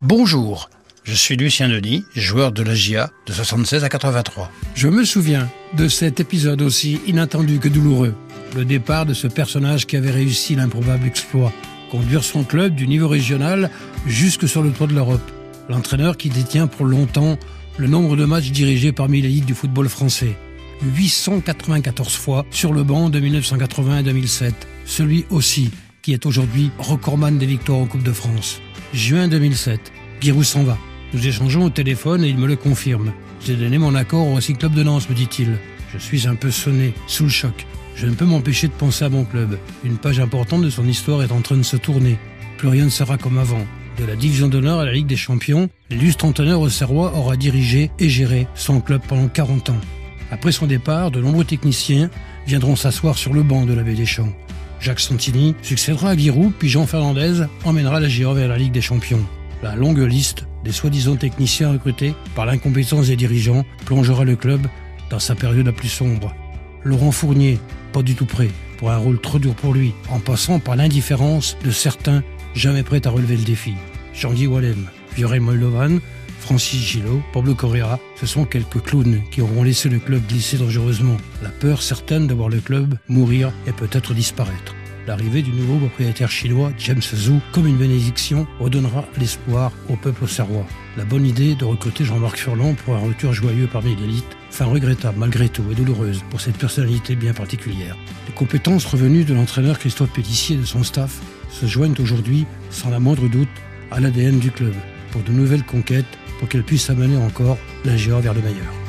Bonjour, je suis Lucien Denis, joueur de la GIA de 76 à 83. Je me souviens de cet épisode aussi inattendu que douloureux. Le départ de ce personnage qui avait réussi l'improbable exploit, conduire son club du niveau régional jusque sur le toit de l'Europe. L'entraîneur qui détient pour longtemps le nombre de matchs dirigés parmi l'élite du football français. 894 fois sur le banc de 1980 à 2007. Celui aussi est aujourd'hui recordman des victoires en Coupe de France. Juin 2007, Giroud s'en va. Nous échangeons au téléphone et il me le confirme. J'ai donné mon accord au Racing Club de Nantes, me dit-il. Je suis un peu sonné, sous le choc. Je ne peux m'empêcher de penser à mon club. Une page importante de son histoire est en train de se tourner. Plus rien ne sera comme avant. De la division d'honneur à la Ligue des Champions, l'illustre entraîneur auxerrois aura dirigé et géré son club pendant 40 ans. Après son départ, de nombreux techniciens viendront s'asseoir sur le banc de la baie des Champs. Jacques Santini succédera à Giroud, puis Jean Fernandez emmènera la Giro vers la Ligue des Champions. La longue liste des soi-disant techniciens recrutés par l'incompétence des dirigeants plongera le club dans sa période la plus sombre. Laurent Fournier, pas du tout prêt, pour un rôle trop dur pour lui, en passant par l'indifférence de certains jamais prêts à relever le défi. Jean-Guy Wallem, Viorel Francis Gillot, Pablo Correa, ce sont quelques clowns qui auront laissé le club glisser dangereusement. La peur certaine de voir le club mourir et peut-être disparaître. L'arrivée du nouveau propriétaire chinois, James Zhu, comme une bénédiction, redonnera l'espoir au peuple serrois. La bonne idée de recruter Jean-Marc Furlan pour un retour joyeux parmi l'élite, fin regrettable malgré tout et douloureuse pour cette personnalité bien particulière. Les compétences revenues de l'entraîneur Christophe Pétissier et de son staff se joignent aujourd'hui, sans la moindre doute, à l'ADN du club, pour de nouvelles conquêtes, pour qu'elle puisse amener encore la vers le meilleur.